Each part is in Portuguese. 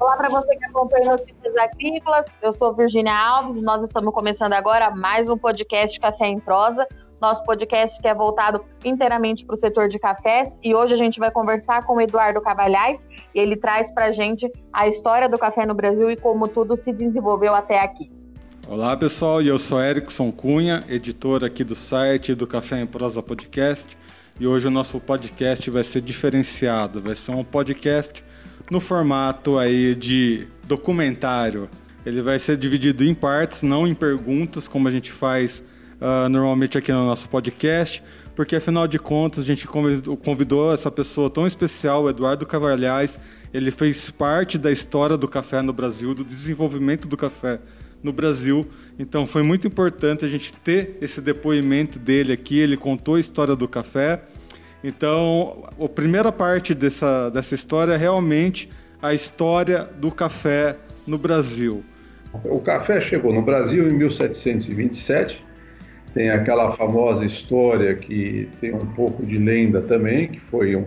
Olá para você que acompanha Notícias Agrícolas. Eu sou Virginia Alves e nós estamos começando agora mais um podcast Café em Prosa. Nosso podcast que é voltado inteiramente para o setor de cafés e hoje a gente vai conversar com o Eduardo Cavalhais e ele traz para a gente a história do café no Brasil e como tudo se desenvolveu até aqui. Olá pessoal, eu sou Erickson Cunha, editor aqui do site do Café em Prosa Podcast e hoje o nosso podcast vai ser diferenciado, vai ser um podcast no formato aí de documentário. Ele vai ser dividido em partes, não em perguntas, como a gente faz uh, normalmente aqui no nosso podcast, porque afinal de contas a gente convidou essa pessoa tão especial, o Eduardo Cavalhais. Ele fez parte da história do café no Brasil, do desenvolvimento do café no Brasil. Então foi muito importante a gente ter esse depoimento dele aqui. Ele contou a história do café então, a primeira parte dessa, dessa história é realmente a história do café no Brasil. O café chegou no Brasil em 1727. Tem aquela famosa história que tem um pouco de lenda também, que foi um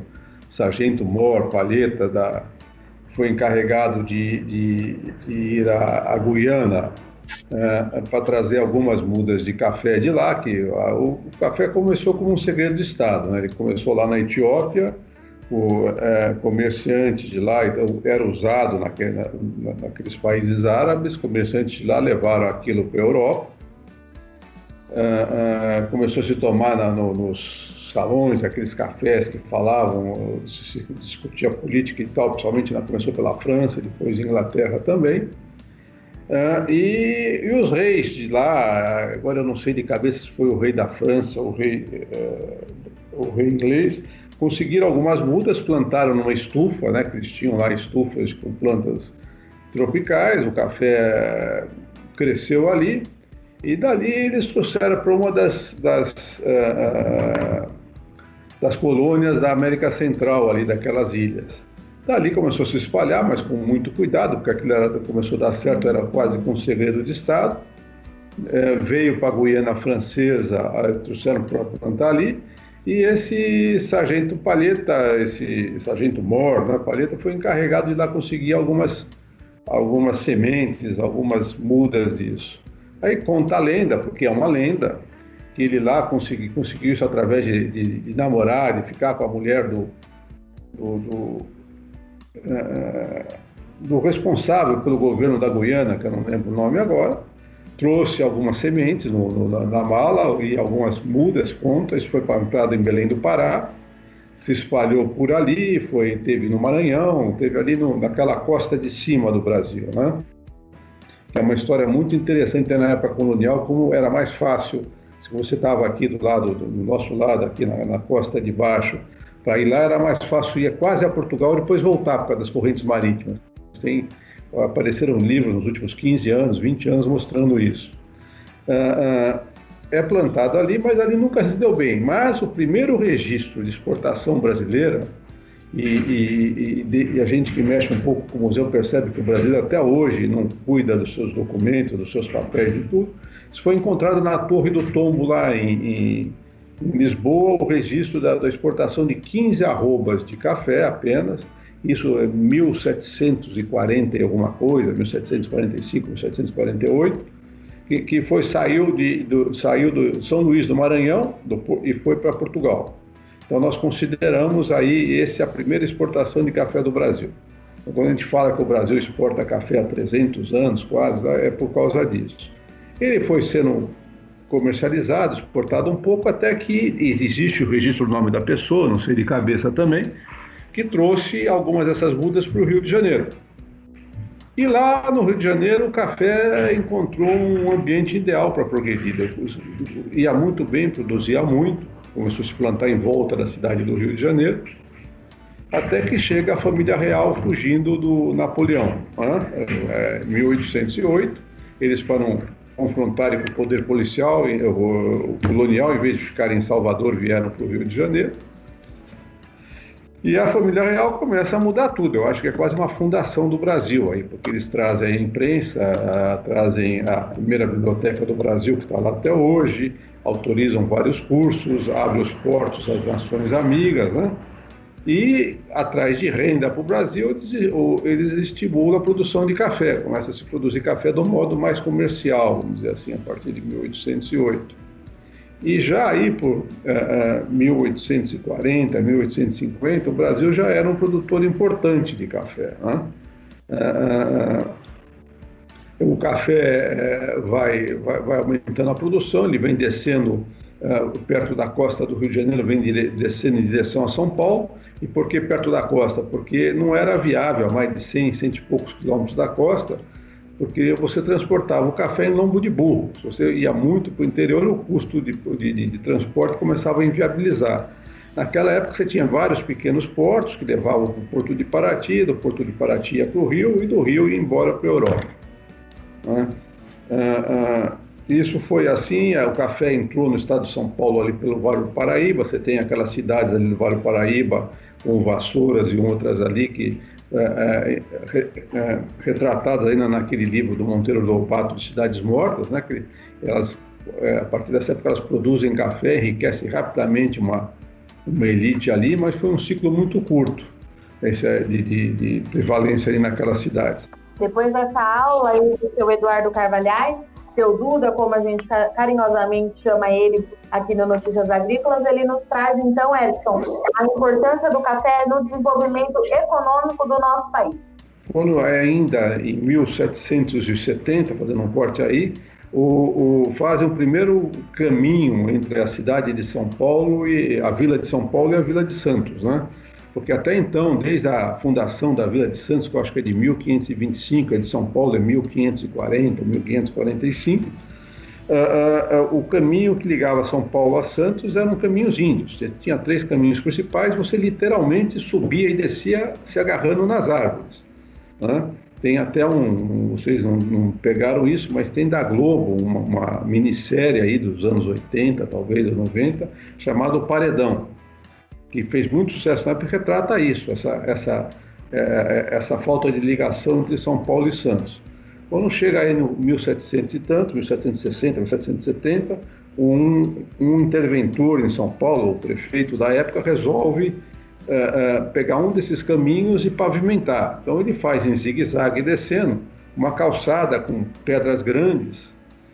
sargento Mor Palheta da foi encarregado de, de, de ir à, à Guiana é, para trazer algumas mudas de café de lá, que o, o, café começou como um segredo de Estado. Né? Ele começou lá na Etiópia, o é, comerciante de lá então, era usado naquele, na, naqueles países árabes, comerciantes de lá levaram aquilo para a Europa, é, começou a se tomar na, no, nos salões, aqueles cafés que falavam, se discutia política e tal, principalmente começou pela França, depois Inglaterra também. Uh, e, e, os reis de lá, agora eu não sei de cabeça se foi o rei da França o rei, uh, o rei inglês, conseguiram algumas mudas, plantaram numa estufa, né, que eles tinham lá estufas com plantas tropicais, o café cresceu ali, e dali eles trouxeram para uma das, das, uh, das colônias da América Central, ali daquelas ilhas. Dali começou a se espalhar, mas com muito cuidado, porque aquilo era, começou a dar certo, era quase com um segredo de Estado. É, veio para a Guiana Francesa, trouxeram para plantar ali, e esse sargento Palheta, esse sargento Mor, né, Palheta, foi encarregado de lá conseguir algumas, algumas sementes, algumas mudas disso. Aí conta a lenda, porque é uma lenda, que ele lá consegui, conseguiu isso através de, de, de, namorar, de ficar com a mulher do, do, do do responsável pelo governo da Guiana, que eu não lembro o nome agora, trouxe algumas sementes no, no, na, mala e algumas mudas contas, foi plantado em Belém do Pará, se espalhou por ali, foi, teve no Maranhão, teve ali no, naquela costa de cima do Brasil, né? É uma história muito interessante na época colonial, como era mais fácil, se você estava aqui do lado, do, do nosso lado, aqui na, na costa de baixo, para ir lá era mais fácil ir quase a Portugal e depois voltar por causa das correntes marítimas. Tem, apareceram livros nos últimos 15 anos, 20 anos mostrando isso. Ah, ah, é plantado ali, mas ali nunca se deu bem. Mas o primeiro registro de exportação brasileira, e, e, e, e, a gente que mexe um pouco com o museu percebe que o Brasil até hoje não cuida dos seus documentos, dos seus papéis, de tudo, isso foi encontrado na Torre do Tombo, lá em, em em Lisboa, o registro da, da, exportação de 15 arrobas de café apenas, isso é 1740 e alguma coisa, 1745, 1748, que, que foi, saiu, de, do, saiu do São Luís do Maranhão do, e foi para Portugal. Então nós consideramos aí esse a primeira exportação de café do Brasil. Então, quando a gente fala que o Brasil exporta café há 300 anos quase, é por causa disso. Ele foi sendo comercializado, exportado um pouco, até que existe o registro do nome da pessoa, não sei de cabeça também, que trouxe algumas dessas mudas para o Rio de Janeiro. E lá no Rio de Janeiro o café encontrou um ambiente ideal para progredir. Ia muito bem, produzia muito, começou a se plantar em volta da cidade do Rio de Janeiro, até que chega a família real fugindo do Napoleão. Né? É, 1808, eles foram confrontarem com o poder policial, o colonial, em vez de ficarem em Salvador, vieram para o Rio de Janeiro. E a família real começa a mudar tudo. Eu acho que é quase uma fundação do Brasil aí, porque eles trazem a imprensa, a, trazem a primeira biblioteca do Brasil, que está lá até hoje, autorizam vários cursos, abrem os portos às nações amigas, né? E, atrás de renda para o Brasil, eles, estimulam a produção de café. Começa a se produzir café do modo mais comercial, vamos dizer assim, a partir de 1808. E já aí por uh, 1840, 1850, o Brasil já era um produtor importante de café. Né? Uh, o café uh, vai, vai, vai, aumentando a produção, ele vem descendo perto da costa do Rio de Janeiro, vem descendo em direção a São Paulo. E por que perto da costa? Porque não era viável, a mais de 100, 100 e poucos quilômetros da costa, porque você transportava o café em lombo de burro. Se você ia muito para o interior, o custo de, de, de, transporte começava a inviabilizar. Naquela época você tinha vários pequenos portos que levavam para o porto de Paraty, do porto de Paraty ia para o Rio e do Rio ia embora para a Europa. Né? Ah, ah, isso foi assim, o café entrou no estado de São Paulo ali pelo Vale do Paraíba, você tem aquelas cidades ali do Vale do Paraíba, com Vassouras e outras ali que é, é, é, retratadas ainda naquele livro do Monteiro Lobato de Cidades Mortas, né, que elas, é, a partir dessa época elas produzem café, enriquecem rapidamente uma, uma elite ali, mas foi um ciclo muito curto esse, é, de, de, de prevalência ali naquelas cidades. Depois dessa aula aí do seu Eduardo Carvalhais, seu Duda, como a gente carinhosamente chama ele aqui no Notícias Agrícolas, ele nos traz então, Edson, a importância do café no desenvolvimento econômico do nosso país. Quando é ainda em 1770, fazendo um corte aí, o, o, fazem o primeiro caminho entre a cidade de São Paulo e a Vila de São Paulo e a Vila de Santos, né? Porque até então, desde a fundação da Vila de Santos, que eu acho que é de 1525, a de São Paulo é 1540, 1545, uh, uh, uh, o caminho que ligava São Paulo a Santos eram caminhos índios. Tinha três caminhos principais, você literalmente subia e descia se agarrando nas árvores. Né? Tem até um, vocês não, não, pegaram isso, mas tem da Globo uma, uma minissérie aí dos anos 80, talvez, 90, chamado Paredão que fez muito sucesso na época, retrata isso, essa, essa, é, é, essa falta de ligação entre São Paulo e Santos. Quando chega aí no 1700 e tanto, 1760, 1770, um, um interventor em São Paulo, o prefeito da época, resolve é, é, pegar um desses caminhos e pavimentar. Então ele faz em zigue-zague descendo uma calçada com pedras grandes,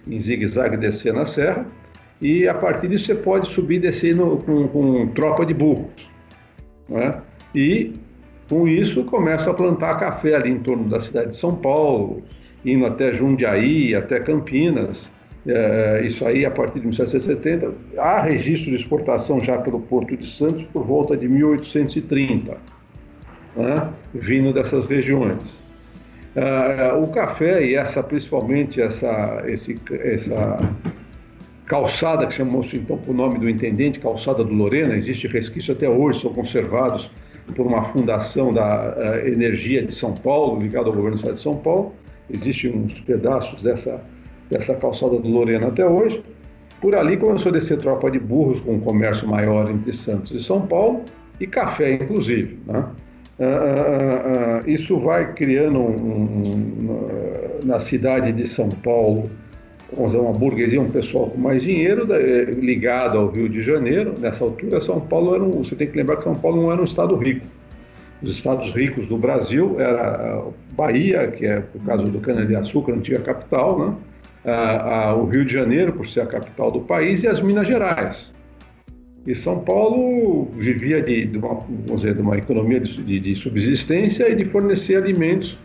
em zigue-zague descendo a serra, e a partir disso você pode subir e descer no, com, com, tropa de burros. Né? E com isso começa a plantar café ali em torno da cidade de São Paulo, indo até Jundiaí, até Campinas. É, isso aí a partir de 1770. Há registro de exportação já pelo Porto de Santos por volta de 1830, né? vindo dessas regiões. Uh, o café e essa principalmente essa, esse, essa calçada, que chamou-se então o nome do intendente, Calçada do Lorena, existe resquício até hoje, são conservados por uma fundação da uh, Energia de São Paulo, ligada ao governo do Estado de São Paulo. Existem uns pedaços dessa, dessa calçada do Lorena até hoje. Por ali começou a descer tropa de burros com um comércio maior entre Santos e São Paulo, e café, inclusive. Né? Uh, uh, isso vai criando um, um, na cidade de São Paulo vamos dizer, uma burguesia, um pessoal com mais dinheiro, eh, ligado ao Rio de Janeiro. Nessa altura, São Paulo era um, você tem que lembrar que São Paulo não era um estado rico. Os estados ricos do Brasil era Bahia, que é por causa do cana-de-açúcar, antiga capital, né? o Rio de Janeiro, por ser a capital do país, e as Minas Gerais. E São Paulo vivia de, de uma, dizer, de uma economia de, de subsistência e de fornecer alimentos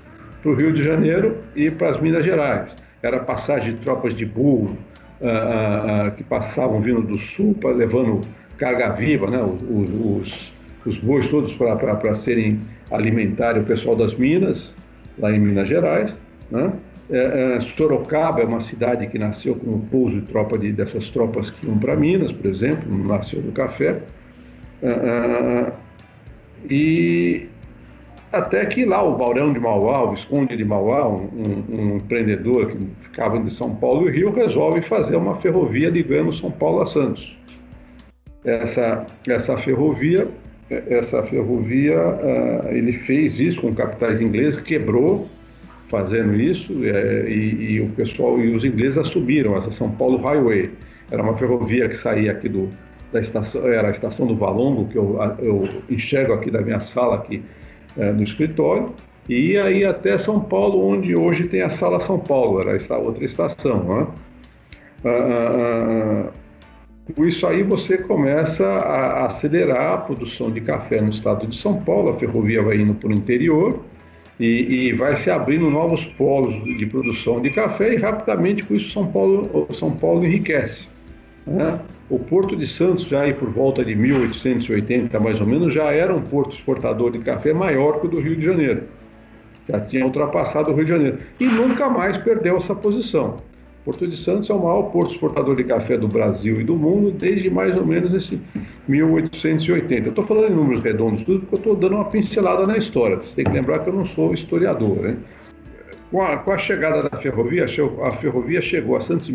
para o Rio de Janeiro e para as Minas Gerais era passagem de tropas de burro uh, uh, que passavam vindo do sul, pra, levando carga viva, né, os, os, bois todos para serem alimentar o pessoal das minas, lá em Minas Gerais. Né? É, é, Sorocaba é uma cidade que nasceu como pouso de tropa de, dessas tropas que iam para Minas, por exemplo, nasceu do café. E até que lá o Baurão de Mauá, o Visconde de Mauá, um, um, empreendedor que ficava de São Paulo e Rio, resolve fazer uma ferrovia ligando São Paulo a Santos. Essa, essa ferrovia, essa ferrovia uh, ele fez isso com capitais ingleses, quebrou fazendo isso e, e, o pessoal e os ingleses assumiram essa São Paulo Highway. Era uma ferrovia que saía aqui do, da estação, era a estação do Valongo, que eu, eu enxergo aqui da minha sala aqui é, no escritório, e aí até São Paulo, onde hoje tem a Sala São Paulo, era essa outra estação. Né? Ah, ah, ah, com isso aí você começa a acelerar a produção de café no estado de São Paulo, a ferrovia vai indo para o interior e, e, vai se abrindo novos polos de produção de café e rapidamente com isso São Paulo, São Paulo enriquece. Né? O Porto de Santos, já aí por volta de 1880 mais ou menos, já era um porto exportador de café maior que o do Rio de Janeiro. Já tinha ultrapassado o Rio de Janeiro. E nunca mais perdeu essa posição. Porto de Santos é o maior porto exportador de café do Brasil e do mundo desde mais ou menos esse 1880. Eu estou falando em números redondos tudo porque eu estou dando uma pincelada na história. Você tem que lembrar que eu não sou historiador, né? Com a, com a chegada da ferrovia, a ferrovia chegou a Santos em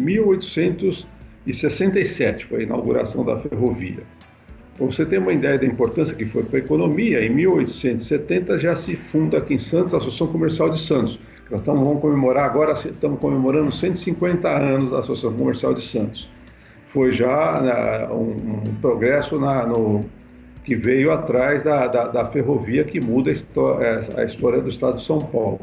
1867, foi a inauguração da ferrovia. Para você ter uma ideia da importância que foi para a economia, em 1870 já se funda aqui em Santos a Associação Comercial de Santos, nós estamos, vamos comemorar agora, estamos comemorando 150 anos da Associação Comercial de Santos. Foi já né, um, um, progresso na, no, que veio atrás da, da, da ferrovia que muda a história, a história, do estado de São Paulo.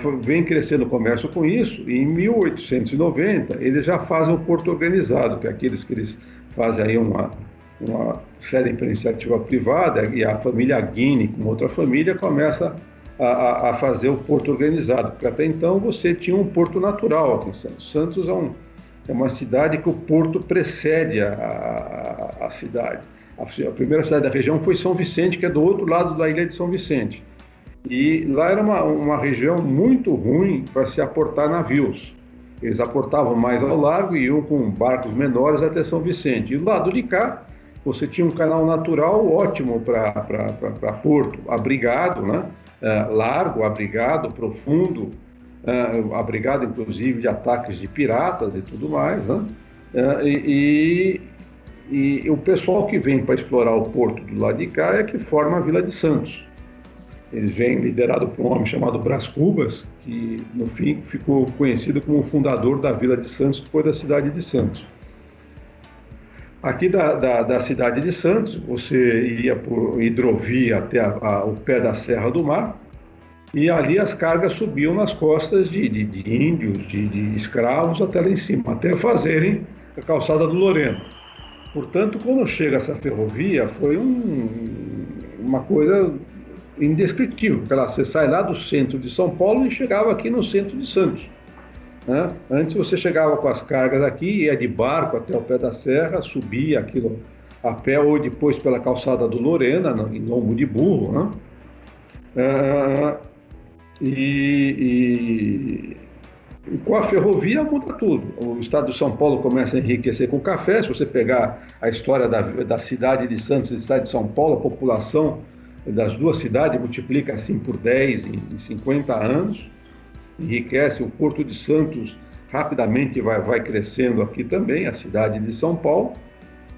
Foi, vem crescendo o comércio com isso, e em 1890 eles já fazem o porto organizado, que é aqueles que eles fazem aí uma, uma série iniciativa privada, e a família Guine, com outra família, começa a, a, fazer o porto organizado, porque até então você tinha um porto natural aqui em Santos. Santos é, um, é uma cidade que o porto precede a, a, a cidade. A, primeira cidade da região foi São Vicente, que é do outro lado da ilha de São Vicente. E lá era uma, uma região muito ruim para se aportar navios. Eles aportavam mais ao largo e iam com barcos menores até São Vicente. E do lado de cá, você tinha um canal natural ótimo para porto, abrigado, né? uh, largo, abrigado, profundo, uh, abrigado inclusive de ataques de piratas e tudo mais. Né? Uh, e, e, e, o pessoal que vem para explorar o porto do lado de cá é que forma a Vila de Santos. Eles vêm liderado por um homem chamado Brás Cubas, que no fim ficou conhecido como o fundador da Vila de Santos, depois da cidade de Santos. Aqui da, da, da, cidade de Santos, você ia por hidrovia até a, a, o pé da Serra do Mar, e ali as cargas subiam nas costas de, de, de índios, de, de, escravos, até lá em cima, até fazerem a calçada do Loreno. Portanto, quando chega essa ferrovia, foi um, uma coisa indescritível, porque você sai lá do centro de São Paulo e chegava aqui no centro de Santos. Né? Antes você chegava com as cargas aqui, ia de barco até o pé da serra, subia aquilo a pé ou depois pela calçada do Lorena, em lombo de burro. Né? Ah, e, e, com a ferrovia muda tudo. O estado de São Paulo começa a enriquecer com café. Se você pegar a história da, da cidade de Santos e da cidade de São Paulo, a população das duas cidades multiplica assim por 10 em, em 50 anos enriquece. O Porto de Santos rapidamente vai, vai crescendo aqui também, a cidade de São Paulo.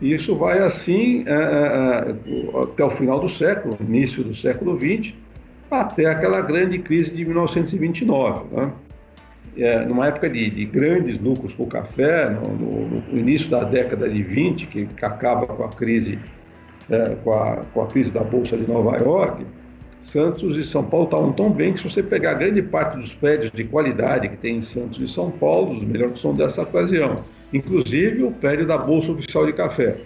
E isso vai assim é, é, até o final do século, início do século XX, até aquela grande crise de 1929. Né? É, numa época de, de, grandes lucros com o café, no, no, no, início da década de 20, que, que acaba com a crise, é, com, a, com a crise da Bolsa de Nova York, Santos e São Paulo estavam tão bem que se você pegar grande parte dos prédios de qualidade que tem em Santos e São Paulo, os melhores são dessa ocasião, inclusive o prédio da Bolsa Oficial de Café.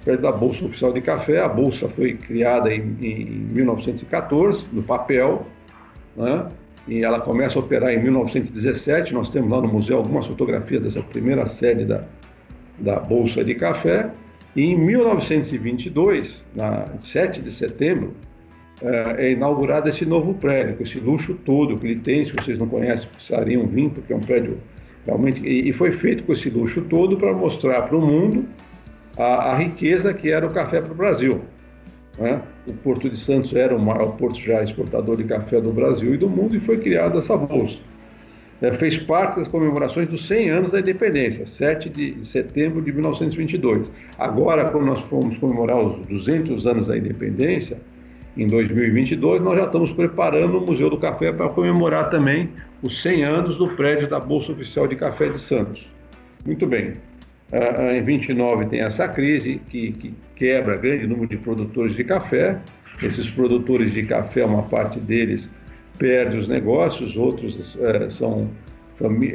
O prédio da Bolsa Oficial de Café, a bolsa foi criada em, em 1914, no papel, né? e ela começa a operar em 1917. Nós temos lá no museu algumas fotografias dessa primeira sede da, da Bolsa de Café. E em 1922, na 7 de setembro, é, é inaugurado esse novo prédio, com esse luxo todo que ele tem. Se vocês não conhecem, precisariam vir, porque é um prédio realmente. E, foi feito com esse luxo todo para mostrar para o mundo a, a, riqueza que era o café para o Brasil. Né? O Porto de Santos era o maior porto já exportador de café do Brasil e do mundo e foi criada essa bolsa. É, fez parte das comemorações dos 100 anos da independência, 7 de setembro de 1922. Agora, quando nós fomos comemorar os 200 anos da independência, em 2022, nós já estamos preparando o Museu do Café para comemorar também os 100 anos do prédio da Bolsa Oficial de Café de Santos. Muito bem. Uh, em 29 tem essa crise que, que quebra grande número de produtores de café. Esses produtores de café, uma parte deles perde os negócios, outros uh, são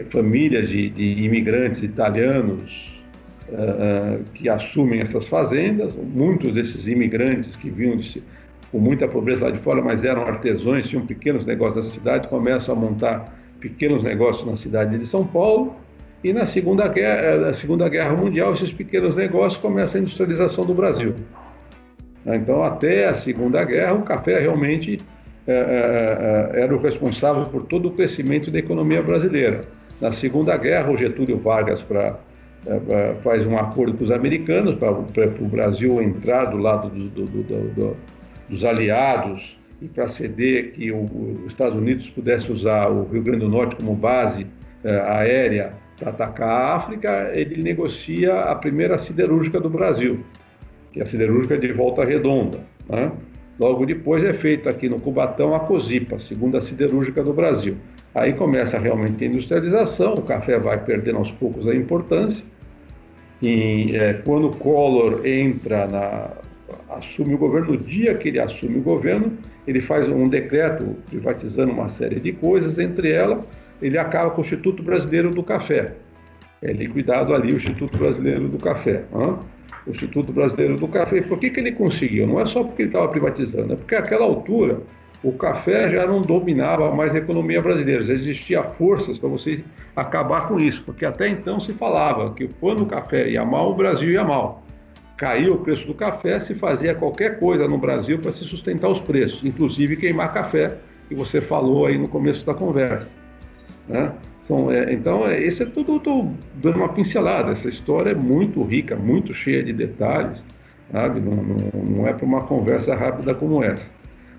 famílias de, de, imigrantes italianos uh, que assumem essas fazendas. Muitos desses imigrantes que vinham de, com muita pobreza lá de fora, mas eram artesãos, tinham pequenos negócios na cidade, começam a montar pequenos negócios na cidade de São Paulo. E na Segunda Guerra, na Segunda Guerra Mundial, esses pequenos negócios começam a industrialização do Brasil. Então, até a Segunda Guerra, o café realmente é, é, era o responsável por todo o crescimento da economia brasileira. Na Segunda Guerra, o Getúlio Vargas pra, é, faz um acordo com os americanos para o Brasil entrar do lado do, do, do, dos aliados e para ceder que o, os Estados Unidos pudesse usar o Rio Grande do Norte como base aérea para atacar a África, ele negocia a primeira siderúrgica do Brasil, que é a siderúrgica de Volta Redonda. Né? Logo depois é feita aqui no Cubatão a COSIPA, segunda siderúrgica do Brasil. Aí começa realmente a industrialização, o café vai perdendo aos poucos a importância. E é, quando o Collor entra na, assume o governo, no dia que ele assume o governo, ele faz um decreto privatizando uma série de coisas, entre elas ele acaba com o Instituto Brasileiro do Café. É liquidado ali o Instituto Brasileiro do Café. O Instituto Brasileiro do Café. Por que, que ele conseguiu? Não é só porque ele estava privatizando, é porque naquela altura o café já não dominava mais a economia brasileira, já existia forças para você acabar com isso, porque até então se falava que quando o café ia mal, o Brasil ia mal. Caiu o preço do café, se fazia qualquer coisa no Brasil para se sustentar os preços, inclusive queimar café, que você falou aí no começo da conversa. Né? São, é, então, é, esse é tudo, estou dando uma pincelada. Essa história é muito rica, muito cheia de detalhes, sabe? Não, não, não é para uma conversa rápida como essa.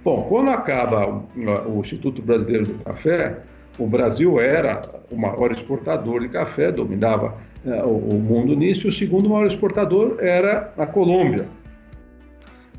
Bom, quando acaba o, o Instituto Brasileiro do Café, o Brasil era o maior exportador de café, dominava é, o, o mundo nisso, e o segundo maior exportador era a Colômbia.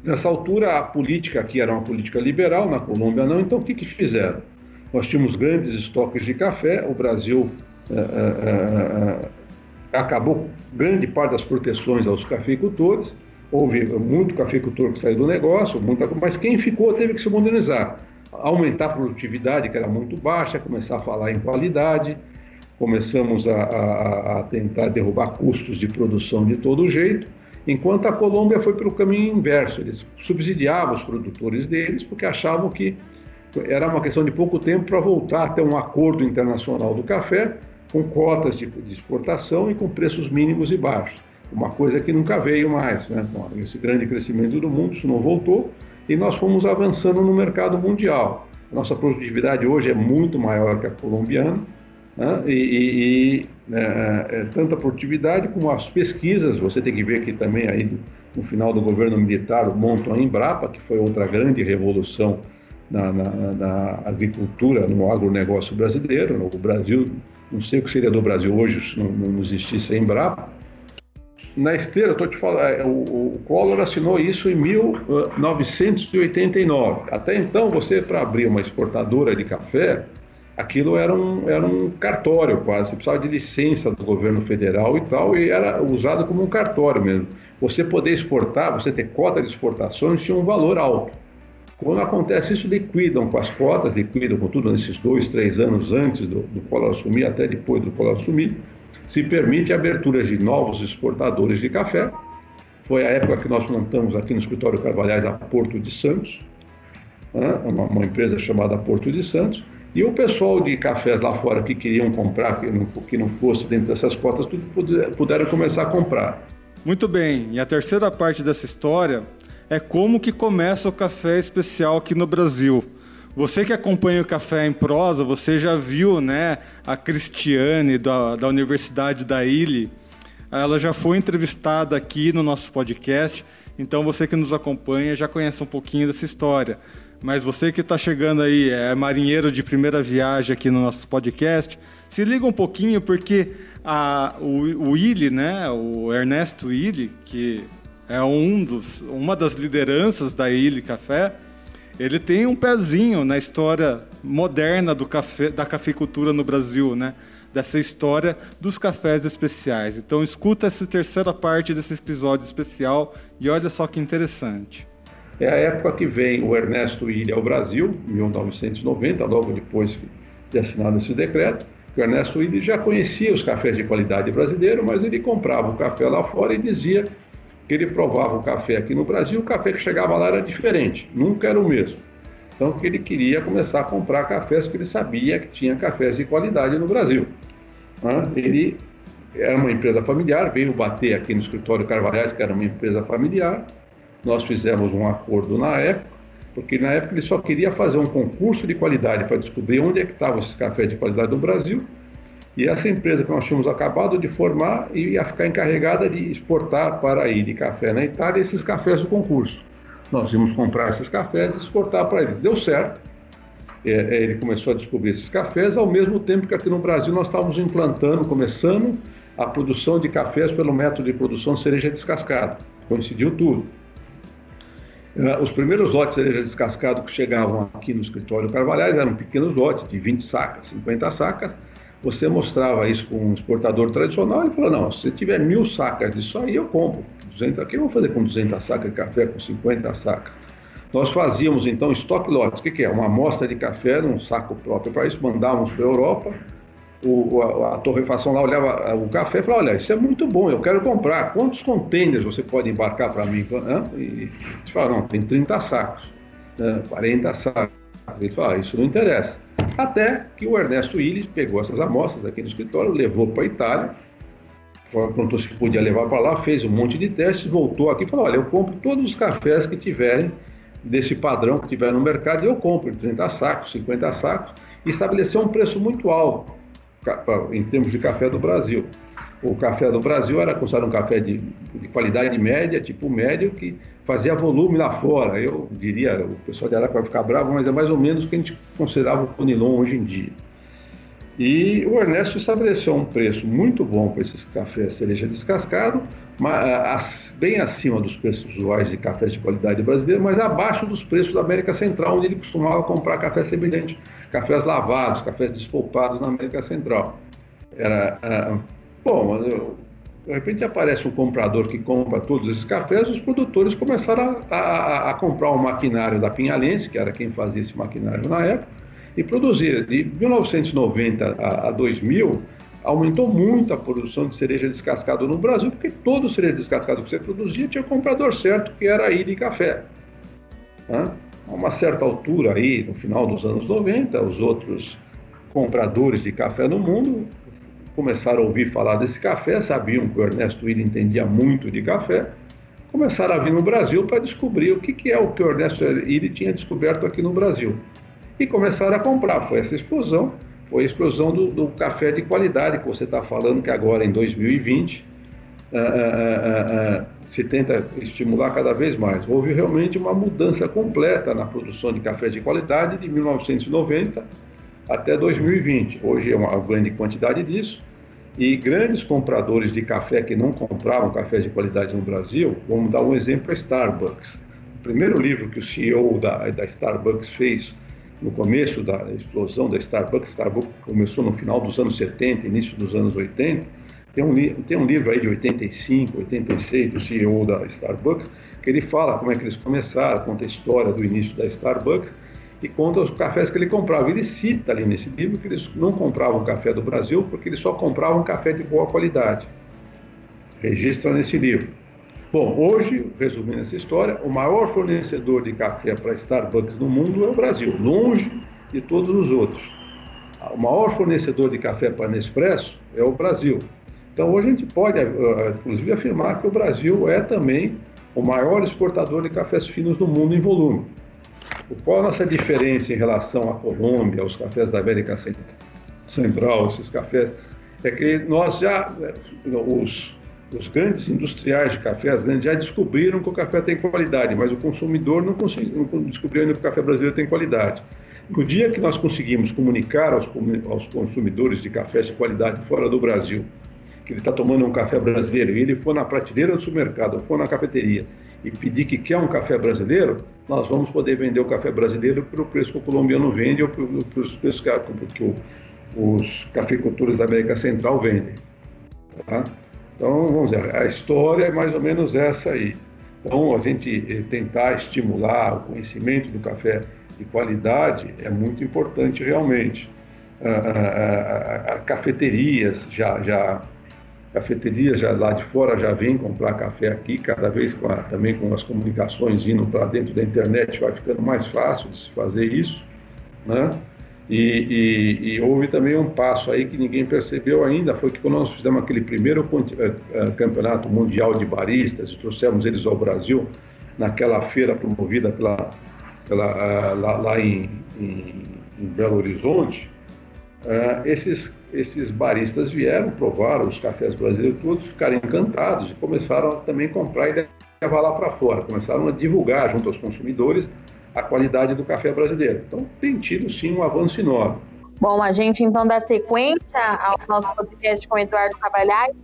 Nessa altura, a política aqui era uma política liberal, na Colômbia não, então o que, que fizeram? Nós tínhamos grandes estoques de café, o Brasil é, é, acabou grande parte das proteções aos cafeicultores, houve muito cafeicultor que saiu do negócio, muita, mas quem ficou teve que se modernizar, aumentar a produtividade, que era muito baixa, começar a falar em qualidade, começamos a, a, a tentar derrubar custos de produção de todo jeito, enquanto a Colômbia foi pelo caminho inverso, eles subsidiavam os produtores deles porque achavam que era uma questão de pouco tempo para voltar a ter um acordo internacional do café com cotas de, de, exportação e com preços mínimos e baixos. Uma coisa que nunca veio mais, né? Esse grande crescimento do mundo, isso não voltou e nós fomos avançando no mercado mundial. A nossa produtividade hoje é muito maior que a colombiana né? e, e, e é, é, tanta produtividade como as pesquisas. Você tem que ver que também aí no final do governo militar montam a Embrapa, que foi outra grande revolução na, na, na, agricultura, no agronegócio brasileiro. O Brasil, não sei o que seria do Brasil hoje se não, não existisse a Embrapa. Na esteira, estou te falando, é, o, o Collor assinou isso em 1989. Até então, você, para abrir uma exportadora de café, aquilo era um, era um cartório quase, você precisava de licença do governo federal e tal, e era usado como um cartório mesmo. Você poder exportar, você ter cota de exportações, tinha um valor alto. Quando acontece isso, liquidam com as cotas, liquidam com tudo nesses dois, três anos antes do, do Collor assumir, até depois do Collor assumir, se permite a abertura de novos exportadores de café. Foi a época que nós montamos aqui no escritório Carvalhais a Porto de Santos, né, uma, uma empresa chamada Porto de Santos, e o pessoal de cafés lá fora que queriam comprar, que não, que não fosse dentro dessas cotas, tudo puderam começar a comprar. Muito bem, e a terceira parte dessa história é como que começa o café especial aqui no Brasil. Você que acompanha o Café em Prosa, você já viu né, a Cristiane da, da Universidade da Ilha. Ela já foi entrevistada aqui no nosso podcast, então você que nos acompanha já conhece um pouquinho dessa história. Mas você que está chegando aí, é marinheiro de primeira viagem aqui no nosso podcast, se liga um pouquinho porque a, o, o né, o Ernesto Willi, que é um dos, uma das lideranças da Ilha Café, ele tem um pezinho na história moderna do café, da cafeicultura no Brasil, né? dessa história dos cafés especiais. Então escuta essa terceira parte desse episódio especial e olha só que interessante. É a época que vem o Ernesto Ilha ao Brasil, 1990, logo depois de assinado esse decreto. O Ernesto Ilha já conhecia os cafés de qualidade brasileiro, mas ele comprava o café lá fora e dizia que ele provava o café aqui no Brasil, o café que chegava lá era diferente, nunca era o mesmo. Então que ele queria começar a comprar cafés que ele sabia que tinha cafés de qualidade no Brasil. Ele era uma empresa familiar, veio bater aqui no escritório Carvalhais, que era uma empresa familiar. Nós fizemos um acordo na época, porque na época ele só queria fazer um concurso de qualidade para descobrir onde é que estavam esses cafés de qualidade no Brasil. E essa empresa que nós tínhamos acabado de formar ia ficar encarregada de exportar para a de café na Itália esses cafés do concurso. Nós íamos comprar esses cafés e exportar para ele. Deu certo. É, é, ele começou a descobrir esses cafés, ao mesmo tempo que aqui no Brasil nós estávamos implantando, começando a produção de cafés pelo método de produção cereja descascada. Coincidiu tudo. É, os primeiros lotes de cereja descascado que chegavam aqui no escritório Carvalhais eram pequenos lotes, de 20 sacas, 50 sacas. Você mostrava isso com um exportador tradicional e falou: não, se tiver mil sacas disso aí, eu compro. 200, aqui eu vou fazer com 200 sacas de café, com 50 sacas. Nós fazíamos então estoque lotes. O que, que é? Uma amostra de café num saco próprio para isso, mandávamos para a Europa. O, a, torrefação lá olhava o café e falava: Olha, isso é muito bom, eu quero comprar. Quantos contêineres você pode embarcar para mim? E a fala: Não, tem 30 sacos, né? 40 sacos. Ele fala: ah, Isso não interessa. Até que o Ernesto Illes pegou essas amostras no escritório, levou para a Itália perguntou se podia levar para lá, fez um monte de testes, voltou aqui e falou: olha, eu compro todos os cafés que tiverem desse padrão que tiver no mercado eu compro 30 sacos, 50 sacos, e estabeleceu um preço muito alto em termos de café do Brasil. O café do Brasil era considerado um café de, de qualidade média, tipo médio, que fazia volume lá fora. Eu diria, o pessoal de Araca vai ficar bravo, mas é mais ou menos o que a gente considerava o Conilon hoje em dia. E o Ernesto estabeleceu um preço muito bom para esses cafés cereja descascado, bem acima dos preços usuais de cafés de qualidade brasileira, mas abaixo dos preços da América Central, onde ele costumava comprar café semelhante, cafés lavados, cafés despolpados na América Central. Era, bom, de repente aparece um comprador que compra todos esses cafés, os produtores começaram a, a, a comprar o um maquinário da Pinhalense, que era quem fazia esse maquinário na época, e produzir. De 1990 a, a 2000, aumentou muito a produção de cereja descascada no Brasil, porque todo cereja descascado que você produzia tinha comprador certo, que era aí de café. A uma certa altura aí, no final dos anos 90, os outros compradores de café no mundo começaram a ouvir falar desse café, sabiam que o Ernesto Willi entendia muito de café, começaram a vir no Brasil para descobrir o que, que é o que o Ernesto Willi tinha descoberto aqui no Brasil e começaram a comprar. Foi essa explosão, foi a explosão do, do café de qualidade que você está falando, que agora em 2020 uh, uh, uh, se tenta estimular cada vez mais. Houve realmente uma mudança completa na produção de café de qualidade de 1990 até 2020. Hoje é uma grande quantidade disso. E grandes compradores de café que não compravam café de qualidade no Brasil, vamos dar um exemplo a Starbucks. O primeiro livro que o CEO da, da Starbucks fez no começo da explosão da Starbucks, Starbucks começou no final dos anos 70, início dos anos 80, tem um, tem um livro aí de 85, 86 do CEO da Starbucks, que ele fala como é que eles começaram, conta a história do início da Starbucks e conta os cafés que ele comprava. Ele cita ali nesse livro que eles não compravam café do Brasil porque eles só compravam café de boa qualidade. Registra nesse livro. Bom, hoje, resumindo essa história, o maior fornecedor de café para Starbucks no mundo é o Brasil, longe de todos os outros. O maior fornecedor de café para Nespresso é o Brasil. Então, hoje a gente pode, eh, inclusive, afirmar que o Brasil é também o maior exportador de cafés finos do mundo em volume. Qual a nossa diferença em relação à Colômbia, aos cafés da América Central, esses cafés? É que nós já, eh, os, os grandes industriais de café, as grandes, já descobriram que o café tem qualidade, mas o consumidor não, não descobriu ainda que o café brasileiro tem qualidade. No dia que nós conseguimos comunicar aos, aos consumidores de café de qualidade fora do Brasil, que ele está tomando um café brasileiro, e ele for na prateleira do supermercado, ou for na cafeteria, e pedir que quer um café brasileiro, nós vamos poder vender o café brasileiro pelo preço que o colombiano vende ou pelos preços que, que os cafeicultores da América Central vendem. Tá? Então, vamos dizer, a história é mais ou menos essa aí. Então, a gente eh, tentar estimular o conhecimento do café de qualidade é muito importante realmente. A, cafeterias já, já cafeterias já lá de fora já vêm comprar café aqui, cada vez com a, também com as comunicações indo para dentro da internet vai ficando mais fácil de se fazer isso, né? E, e, e, houve também um passo aí que ninguém percebeu ainda, foi que quando nós fizemos aquele primeiro eh, eh, campeonato mundial de baristas trouxemos eles ao Brasil, naquela feira promovida pela, pela, ah, lá, lá em, em, em, Belo Horizonte, uh, esses, esses baristas vieram, provaram os cafés brasileiros todos, ficaram encantados e começaram a também comprar e levar lá para fora, começaram a divulgar junto aos consumidores a qualidade do café brasileiro. Então, tem tido sim um avanço enorme. Bom, a gente então dá sequência ao nosso podcast com o Eduardo Cavalhais.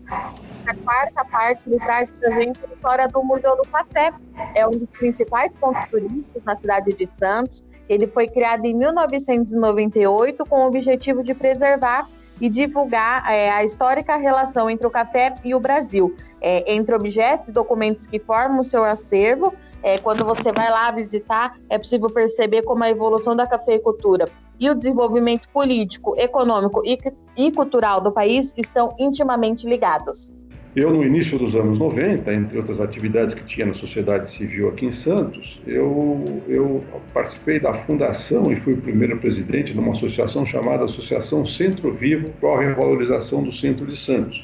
A quarta parte ele traz para a gente a história do Museu do Café. É um dos principais pontos turísticos na cidade de Santos. Ele foi criado em 1998 com o objetivo de preservar e divulgar é, a histórica relação entre o café e o Brasil, é, entre objetos e documentos que formam o seu acervo é, quando você vai lá visitar, é possível perceber como a evolução da cafeicultura e o desenvolvimento político, econômico e, e cultural do país estão intimamente ligados. Eu, no início dos anos 90, entre outras atividades que tinha na sociedade civil aqui em Santos, eu, eu participei da fundação e fui o primeiro presidente de uma associação chamada Associação Centro Vivo para a Revalorização do Centro de Santos.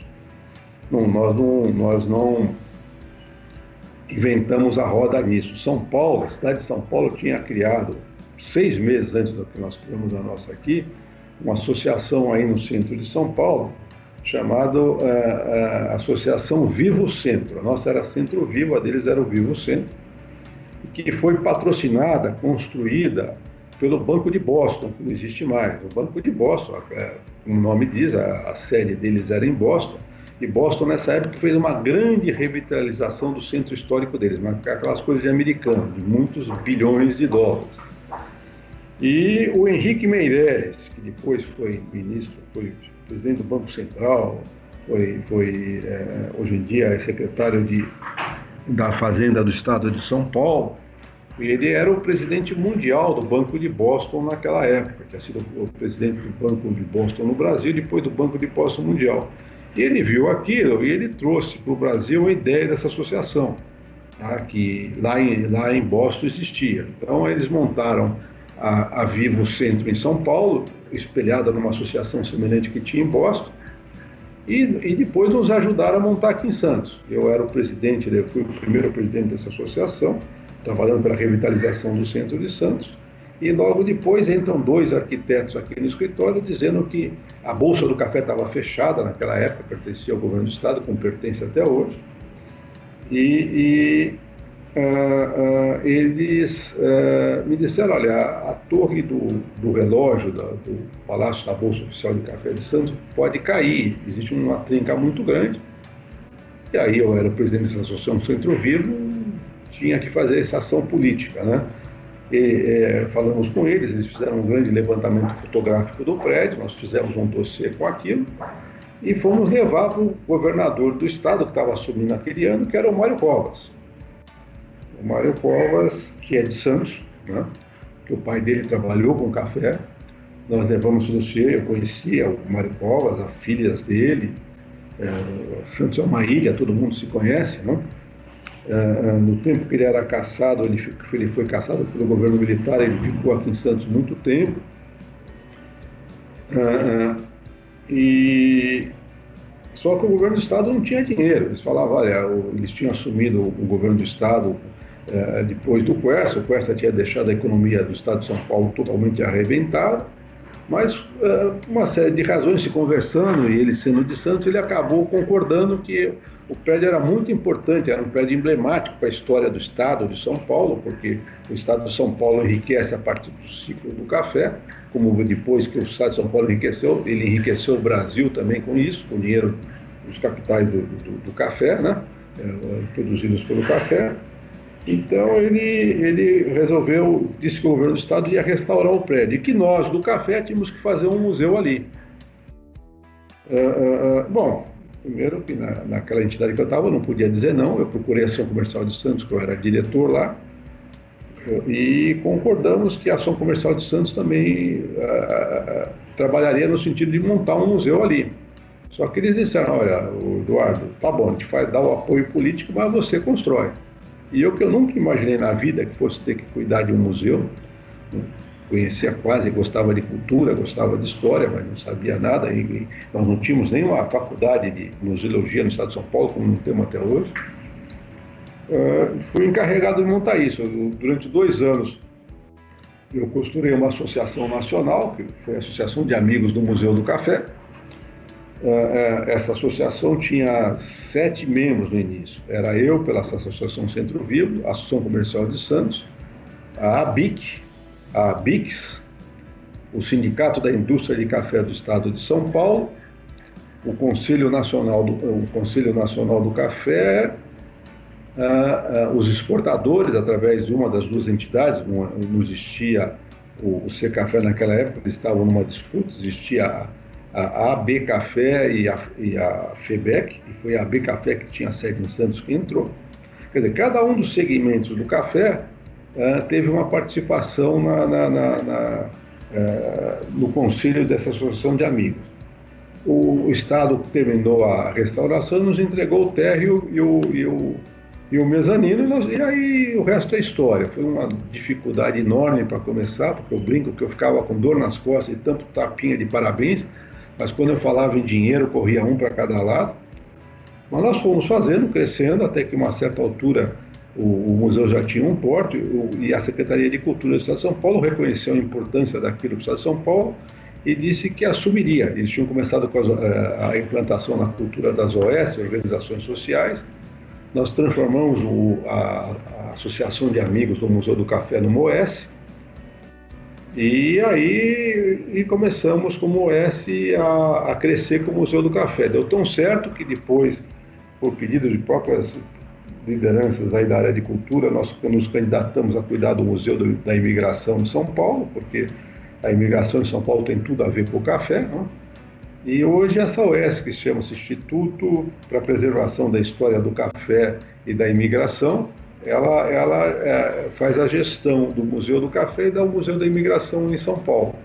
Não, nós não, nós não inventamos a roda nisso. São Paulo, a cidade de São Paulo tinha criado, seis meses antes do que nós criamos a nossa aqui, uma associação aí no centro de São Paulo, chamada uh, uh, Associação Vivo Centro. A nossa era Centro Vivo, a deles era o Vivo Centro, que foi patrocinada, construída pelo Banco de Boston, que não existe mais. O Banco de Boston, como o nome diz, a, a sede deles era em Boston, e Boston, nessa época, fez uma grande revitalização do centro histórico deles, aquelas coisas de americano, de muitos bilhões de dólares. E o Henrique Meireles, que depois foi ministro, foi presidente do Banco Central, foi, foi é, hoje em dia é secretário de, da Fazenda do Estado de São Paulo, e ele era o presidente mundial do Banco de Boston naquela época, tinha sido o presidente do Banco de Boston no Brasil, depois do Banco de Boston Mundial. E ele viu aquilo e ele trouxe para o Brasil a ideia dessa associação, tá? que lá em, lá em Boston existia. Então eles montaram a, a Vivo Centro em São Paulo, espelhada numa associação semelhante que tinha em Boston, e, e, depois nos ajudaram a montar aqui em Santos. Eu era o presidente, eu fui o primeiro presidente dessa associação, trabalhando pela revitalização do centro de Santos. E logo depois entram dois arquitetos aqui no escritório dizendo que a Bolsa do Café estava fechada naquela época, pertencia ao governo do Estado, como pertence até hoje. E, e uh, eles uh, me disseram: olha, a, a torre do, do relógio da, do Palácio da Bolsa Oficial de Café de Santos pode cair, existe uma trinca muito grande. E aí eu era presidente dessa associação Centro Vivo, tinha que fazer essa ação política, né? E, é, falamos com eles, eles fizeram um grande levantamento fotográfico do prédio, nós fizemos um dossiê com aquilo e fomos levar para o governador do estado que estava assumindo aquele ano, que era o Mário Covas. O Mário Covas, que é de Santos, né? que o pai dele trabalhou com café. Nós levamos o eu conhecia o Mário Covas, as filhas dele. É, Santos é uma ilha, todo mundo se conhece, né? É, é, no tempo que ele era caçado, ele, ele foi caçado pelo governo militar, ele ficou aqui em Santos muito tempo. É, e só que o governo do estado não tinha dinheiro. Eles falavam, olha, eles tinham assumido o governo do estado depois do Quercia, o Quercia tinha deixado a economia do estado de São Paulo totalmente arrebentada, mas por uma série de razões, se conversando e ele sendo de Santos, ele acabou concordando que o prédio era muito importante, era um prédio emblemático para a história do estado de São Paulo, porque o estado de São Paulo enriquece a partir do ciclo do café, como depois que o estado de São Paulo enriqueceu, ele enriqueceu o Brasil também com isso, com o dinheiro dos capitais do, do, do café, né? É, produzidos pelo café. Então ele, ele resolveu, disse que o governo do estado ia restaurar o prédio e que nós do café tínhamos que fazer um museu ali. Uh, uh, bom, primeiro que na, naquela entidade que eu estava não podia dizer não, eu procurei a Ação Comercial de Santos, que eu era diretor lá, e concordamos que a Ação Comercial de Santos também uh, trabalharia no sentido de montar um museu ali. Só que eles disseram, olha, Eduardo, tá bom, a gente faz, dá o apoio político, mas você constrói. E eu que eu nunca imaginei na vida que fosse ter que cuidar de um museu, né? conhecia quase, gostava de cultura, gostava de história, mas não sabia nada, e, e nós não tínhamos nenhuma faculdade de museologia no estado de São Paulo, como não temos até hoje. Uh, fui encarregado de montar isso. Durante dois anos, eu costurei uma associação nacional, que foi a Associação de Amigos do Museu do Café. Uh, uh, essa associação tinha sete membros no início. Era eu, pela Associação Centro Vivo, Associação Comercial de Santos, a ABIC, a BIX, o Sindicato da Indústria de Café do Estado de São Paulo, o Conselho Nacional do, o Conselho Nacional do Café, os exportadores, através de uma das duas entidades, não, não existia o, o C Café naquela época, eles estavam numa disputa, existia a, a AB Café e a, e a FEBEC, e foi a AB Café que tinha sede em Santos que entrou. Quer dizer, cada um dos segmentos do café uh, teve uma participação na, na, na, na uh, no conselho dessa associação de amigos. O, o, Estado terminou a restauração, nos entregou o térreo e o, e o, e o mezanino, e, nós, e aí o resto é história. Foi uma dificuldade enorme para começar, porque eu brinco que eu ficava com dor nas costas e tanto tapinha de parabéns, mas quando eu falava em dinheiro, corria um para cada lado. Mas nós fomos fazendo, crescendo, até que uma certa altura o, o, museu já tinha um porto e a Secretaria de Cultura do Estado de São Paulo reconheceu a importância daquilo para o Estado de São Paulo e disse que assumiria. Eles tinham começado com a, eh, a implantação na cultura das OS, organizações sociais. Nós transformamos o, a, a, Associação de Amigos do Museu do Café no MOS. E aí e começamos como OS a, a crescer com o Museu do Café. Deu tão certo que depois, por pedido de próprias lideranças aí da área de cultura, nós nos candidatamos a cuidar do Museu da Imigração de São Paulo, porque a imigração de São Paulo tem tudo a ver com o café. Né? E hoje essa OES, que chama-se Instituto para a Preservação da História do Café e da Imigração, ela, ela é, faz a gestão do Museu do Café e do Museu da Imigração em São Paulo.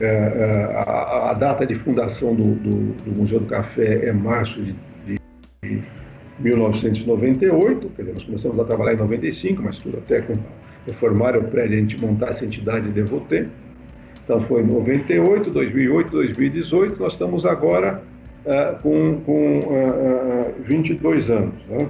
É, é, a, a, data de fundação do, do, do, Museu do Café é março de, de 1998, quer dizer, nós começamos a trabalhar em 95, mas tudo até reformar o prédio, a gente montar essa entidade Devotê. Então foi 98, 2008, 2018, nós estamos agora uh, com, com uh, uh, 22 anos. Né?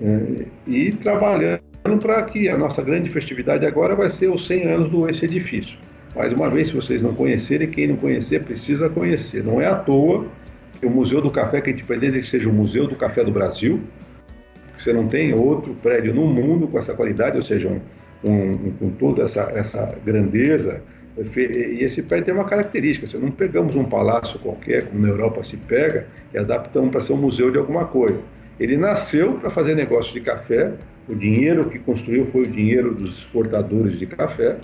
Uh, e trabalhando para que a nossa grande festividade agora vai ser os 100 anos do esse edifício. Mais uma vez, se vocês não conhecerem, quem não conhecer precisa conhecer. Não é à toa o Museu do Café, que gente pretende que seja o Museu do Café do Brasil. Você não tem outro prédio no mundo com essa qualidade, ou seja, um, um, com toda essa, essa grandeza. E esse prédio tem uma característica: você não pegamos um palácio qualquer, como na Europa se pega, e adaptamos para ser um museu de alguma coisa. Ele nasceu para fazer negócio de café, o dinheiro que construiu foi o dinheiro dos exportadores de café.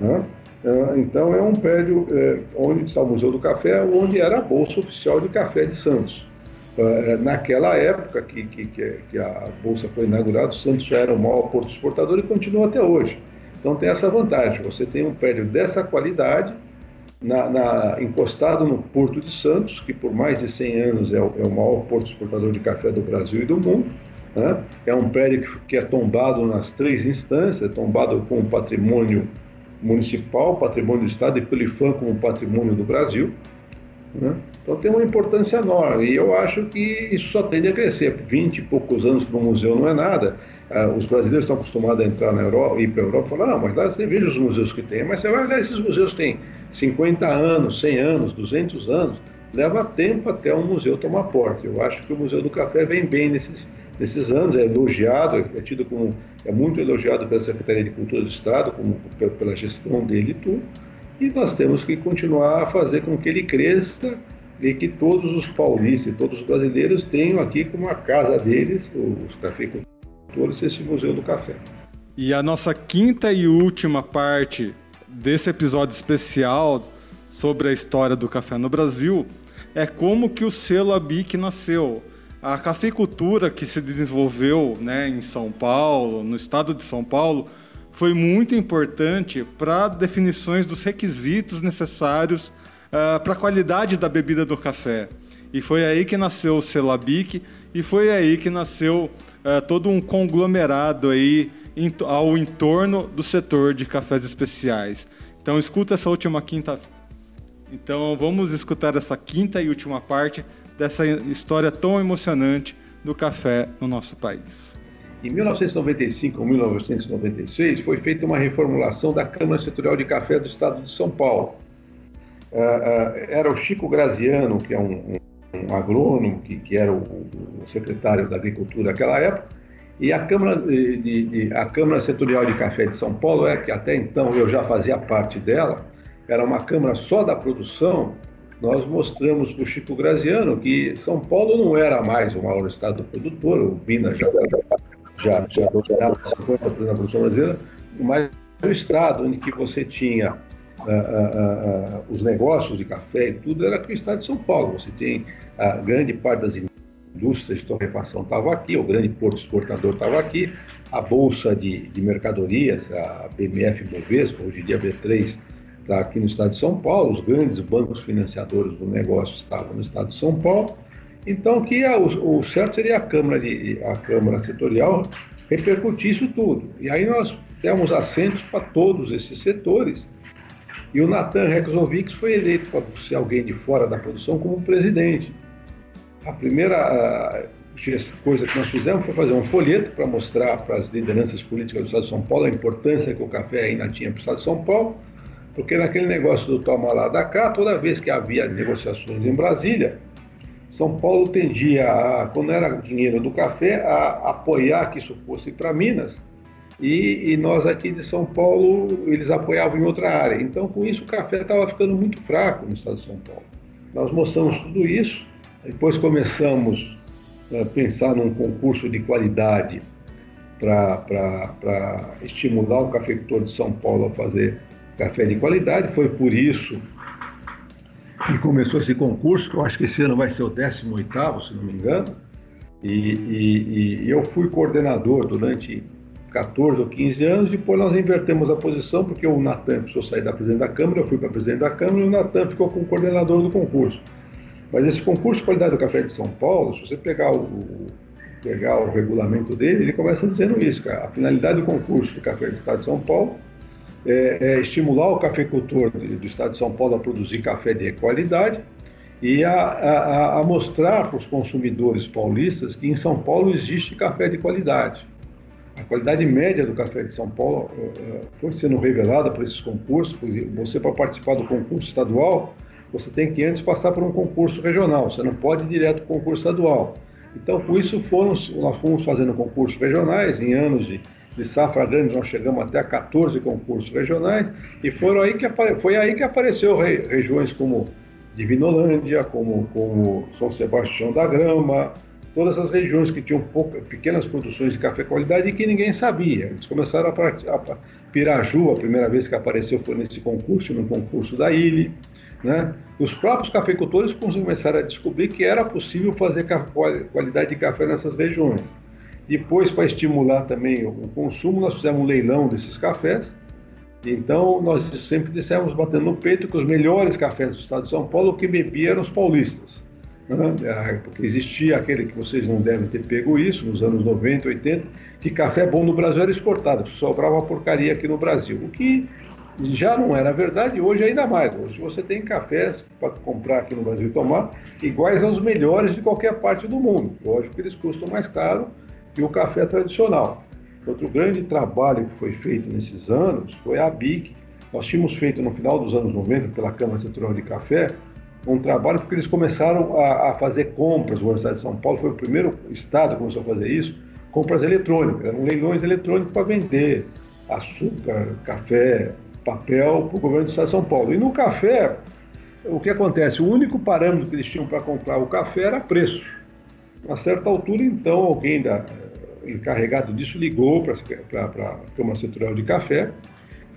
Né? Ah, então é um prédio é, onde está o Museu do Café, onde era a Bolsa Oficial de Café de Santos. Ah, é, naquela época que, que, que a Bolsa foi inaugurada, Santos já era o maior porto exportador e continua até hoje. Então tem essa vantagem, você tem um prédio dessa qualidade, na, na, encostado no Porto de Santos, que por mais de 100 anos é o, é o maior porto exportador de café do Brasil e do mundo. Né? É um prédio que, que é tombado nas três instâncias, é tombado com patrimônio municipal, patrimônio do Estado e pelo IFAM como patrimônio do Brasil. Né? Então tem uma importância enorme e eu acho que isso só tende a crescer. 20 e poucos anos para o museu não é nada. Ah, os brasileiros estão acostumados a entrar na Europa, ir para a Europa e falar, não, mas lá você veja os museus que tem. Mas você vai olhar, esses museus têm 50 anos, 100 anos, 200 anos. Leva tempo até um museu tomar porta. Eu acho que o Museu do Café vem bem nesses, nesses anos, é elogiado, é tido como, é muito elogiado pela Secretaria de Cultura do Estado, como, pela gestão dele e tudo, e nós temos que continuar a fazer com que ele cresça e que todos os paulistas e todos os brasileiros tenham aqui como a casa deles, os cafeicultores, esse Museu do Café. E a nossa quinta e última parte desse episódio especial sobre a história do café no Brasil é como que o selo ABIC nasceu. A cafeicultura que se desenvolveu né, em São Paulo, no estado de São Paulo, foi muito importante para definições dos requisitos necessários uh, para a qualidade da bebida do café. E foi aí que nasceu o selo ABIC e foi aí que nasceu uh, todo um conglomerado aí ao entorno do setor de cafés especiais. Então escuta essa última quinta. Então vamos escutar essa quinta e última parte dessa história tão emocionante do café no nosso país. Em 1995 ou 1996 foi feita uma reformulação da Câmara Setorial de Café do Estado de São Paulo. Uh, uh, era o Chico Graziano, que é um, um, agrônomo, que, que era o, o, secretário da Agricultura naquela época, e a Câmara, de, de, a Câmara Setorial de Café de São Paulo, é que até então eu já fazia parte dela, era uma Câmara só da produção, nós mostramos para o Chico Graziano que São Paulo não era mais o maior estado produtor, o Bina já, já, já dominava 50% da produção brasileira, mas o estado onde que você tinha uh, uh, uh, os negócios de café e tudo era aqui o estado de São Paulo. Você tem a grande parte das indústria de torrefação estava aqui, o grande porto exportador estava aqui, a bolsa de, de mercadorias, a BMF Bovespa, hoje em dia B3, está aqui no estado de São Paulo, os grandes bancos financiadores do negócio estavam no estado de São Paulo. Então, que a, o, o, certo seria a Câmara, de, a Câmara Setorial repercutir isso tudo. E aí nós demos assentos para todos esses setores. E o Natan Rexovix foi eleito para ser alguém de fora da produção como presidente. A primeira coisa que nós fizemos foi fazer um folheto para mostrar para as lideranças políticas do Estado de São Paulo a importância que o café ainda tinha para o Estado de São Paulo, porque naquele negócio do toma lá da cá, toda vez que havia negociações em Brasília, São Paulo tendia, a, quando era dinheiro do café, a apoiar que isso fosse para Minas, e, e, nós aqui de São Paulo, eles apoiavam em outra área. Então, com isso, o café estava ficando muito fraco no estado de São Paulo. Nós mostramos tudo isso, depois começamos a pensar num concurso de qualidade para estimular o cafeicultor de São Paulo a fazer café de qualidade. Foi por isso que começou esse concurso, que eu acho que esse ano vai ser o 18º, se não me engano. E, e, e eu fui coordenador durante 14 ou 15 anos, depois nós invertemos a posição, porque o Natan precisou sair da presidente da Câmara, eu fui para presidente da Câmara e o Natan ficou como coordenador do concurso. Mas esse concurso de qualidade do café de São Paulo, se você pegar o, pegar o regulamento dele, ele começa dizendo isso, cara. A finalidade do concurso do café do Estado de São Paulo é, é estimular o cafeicultor do Estado de São Paulo a produzir café de qualidade e a, a, a mostrar para os consumidores paulistas que em São Paulo existe café de qualidade. A qualidade média do café de São Paulo uh, foi sendo revelada por esses concursos. Você, para participar do concurso estadual, você tem que antes passar por um concurso regional, você não pode ir direto para o concurso estadual. Então, com isso, foram, nós fomos fazendo concursos regionais, em anos de, de safra grande, nós chegamos até a 14 concursos regionais, e foram aí que, foi aí que apareceu regiões como Divinolândia, como, como São Sebastião da Grama, todas as regiões que tinham pouca, pequenas produções de café qualidade e que ninguém sabia. Eles começaram a, a Piraju, a primeira vez que apareceu foi nesse concurso, no concurso da Ilha. Né? Os próprios cafeicultores começaram a descobrir que era possível fazer qualidade de café nessas regiões. Depois, para estimular também o consumo, nós fizemos um leilão desses cafés. Então, nós sempre dissemos, batendo no peito, que os melhores cafés do estado de São Paulo, que bebiam eram os paulistas. Né? É, porque existia aquele que vocês não devem ter pego isso, nos anos 90, 80, que café bom no Brasil era exportado, sobrava porcaria aqui no Brasil. O que já não era verdade, hoje ainda mais. Hoje você tem cafés para comprar aqui no Brasil e tomar, iguais aos melhores de qualquer parte do mundo. Lógico que eles custam mais caro que o café tradicional. Outro grande trabalho que foi feito nesses anos foi a BIC. Nós tínhamos feito no final dos anos 90, pela Câmara Central de Café, um trabalho porque eles começaram a, a fazer compras. O Estado de São Paulo foi o primeiro estado que começou a fazer isso, compras eletrônicas, eram leilões eletrônicos para vender açúcar, café, papel para o governo do Estado de São Paulo. E no café, o que acontece? O único parâmetro que eles tinham para comprar o café era preço. A certa altura, então, alguém da, encarregado disso ligou para a Câmara Central de Café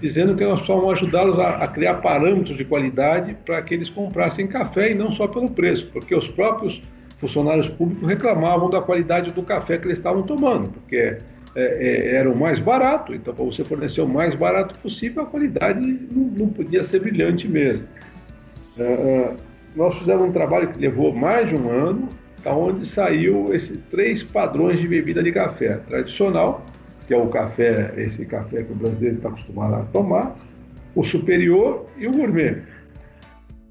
dizendo que nós precisamos ajudá-los a, a, criar parâmetros de qualidade para que eles comprassem café e não só pelo preço, porque os próprios funcionários públicos reclamavam da qualidade do café que eles estavam tomando, porque é, é, era o mais barato, então para você fornecer o mais barato possível, a qualidade não, não podia ser brilhante mesmo. Uh, nós fizemos um trabalho que levou mais de um ano, onde saiu esses três padrões de bebida de café tradicional, que é o café, esse café que o brasileiro está acostumado a tomar, o superior e o gourmet.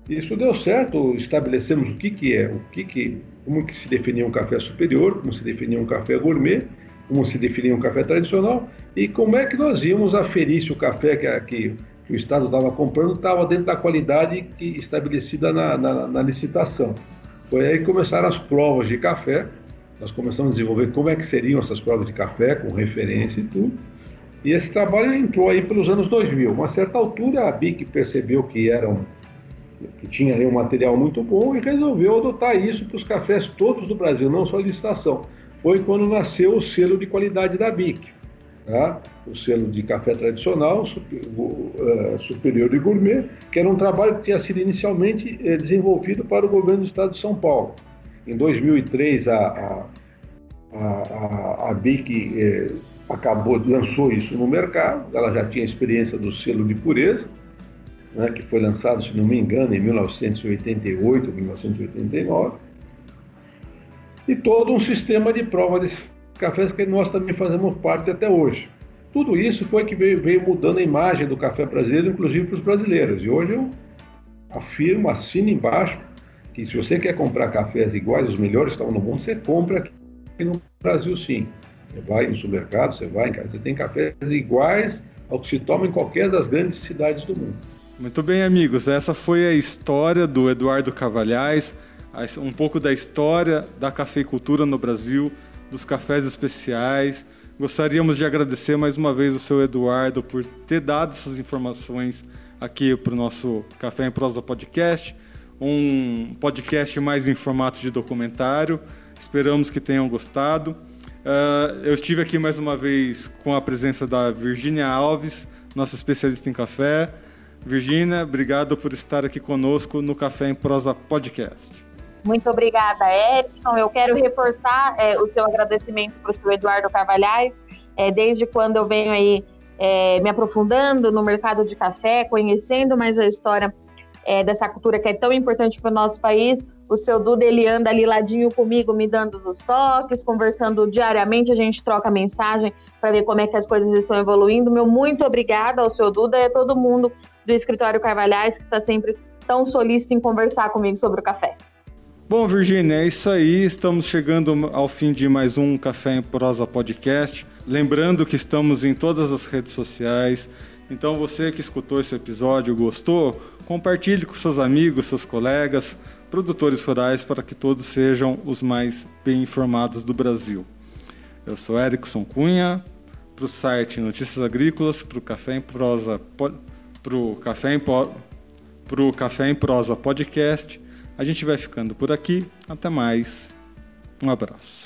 Isso deu certo, estabelecemos o que, que é, o que, que como que se definia um café superior, como se definia um café gourmet, como se definia um café tradicional e como é que nós íamos aferir se o café que, que, que o Estado estava comprando estava dentro da qualidade que, estabelecida na, na, na licitação. Foi aí que começaram as provas de café, nós começamos a desenvolver como é que seriam essas provas de café, com referência e tudo. E esse trabalho entrou aí pelos anos 2000. Uma certa altura, a BIC percebeu que era um, que tinha um material muito bom e resolveu adotar isso para os cafés todos do Brasil, não só a licitação. Foi quando nasceu o selo de qualidade da BIC, tá? o selo de café tradicional, eh, superior e gourmet, que era um trabalho que tinha sido inicialmente eh, desenvolvido para o governo do estado de São Paulo. Em 2003, a, a, a, a BIC eh, acabou, lançou isso no mercado, ela já tinha experiência do selo de pureza, né, que foi lançado, se não me engano, em 1988 ou 1989, e todo um sistema de prova desses cafés que nós também fazemos parte até hoje. Tudo isso foi que veio, veio mudando a imagem do café brasileiro, inclusive para os brasileiros. E hoje eu afirmo, assino embaixo, que se você quer comprar cafés iguais, os melhores estão no mundo, você compra aqui no Brasil sim. Você vai no supermercado, você vai em casa, você tem cafés iguais ao que se toma em qualquer das grandes cidades do mundo. Muito bem, amigos. Essa foi a história do Eduardo Cavalhais, um pouco da história da cafeicultura no Brasil, dos cafés especiais. Gostaríamos de agradecer mais uma vez o seu Eduardo por ter dado essas informações aqui para o nosso Café em Prosa Podcast um podcast mais em formato de documentário. Esperamos que tenham gostado. Uh, eu estive aqui mais uma vez com a presença da Virginia Alves, nossa especialista em café. Virginia, obrigado por estar aqui conosco no Café em Prosa Podcast. Muito obrigada, Edson. Eu quero reforçar é, o seu agradecimento para o senhor Eduardo Carvalhais. É, desde quando eu venho aí é, me aprofundando no mercado de café, conhecendo mais a história é, dessa cultura que é tão importante para o nosso país. O seu Duda, ele anda ali ladinho comigo, me dando os toques, conversando diariamente, a gente troca mensagem para ver como é que as coisas estão evoluindo. Meu muito obrigada ao seu Duda e a todo mundo do Escritório Carvalhais, que está sempre tão solícito em conversar comigo sobre o café. Bom, Virginia, é isso aí. Estamos chegando ao fim de mais um Café em Prosa Podcast. Lembrando que estamos em todas as redes sociais. Então, você que escutou esse episódio, gostou, Compartilhe com seus amigos, seus colegas, produtores rurais, para que todos sejam os mais bem informados do Brasil. Eu sou Erickson Cunha, para o site Notícias Agrícolas, para o Café em Prosa, para o Café em, Café em Prosa Podcast. A gente vai ficando por aqui. Até mais. Um abraço.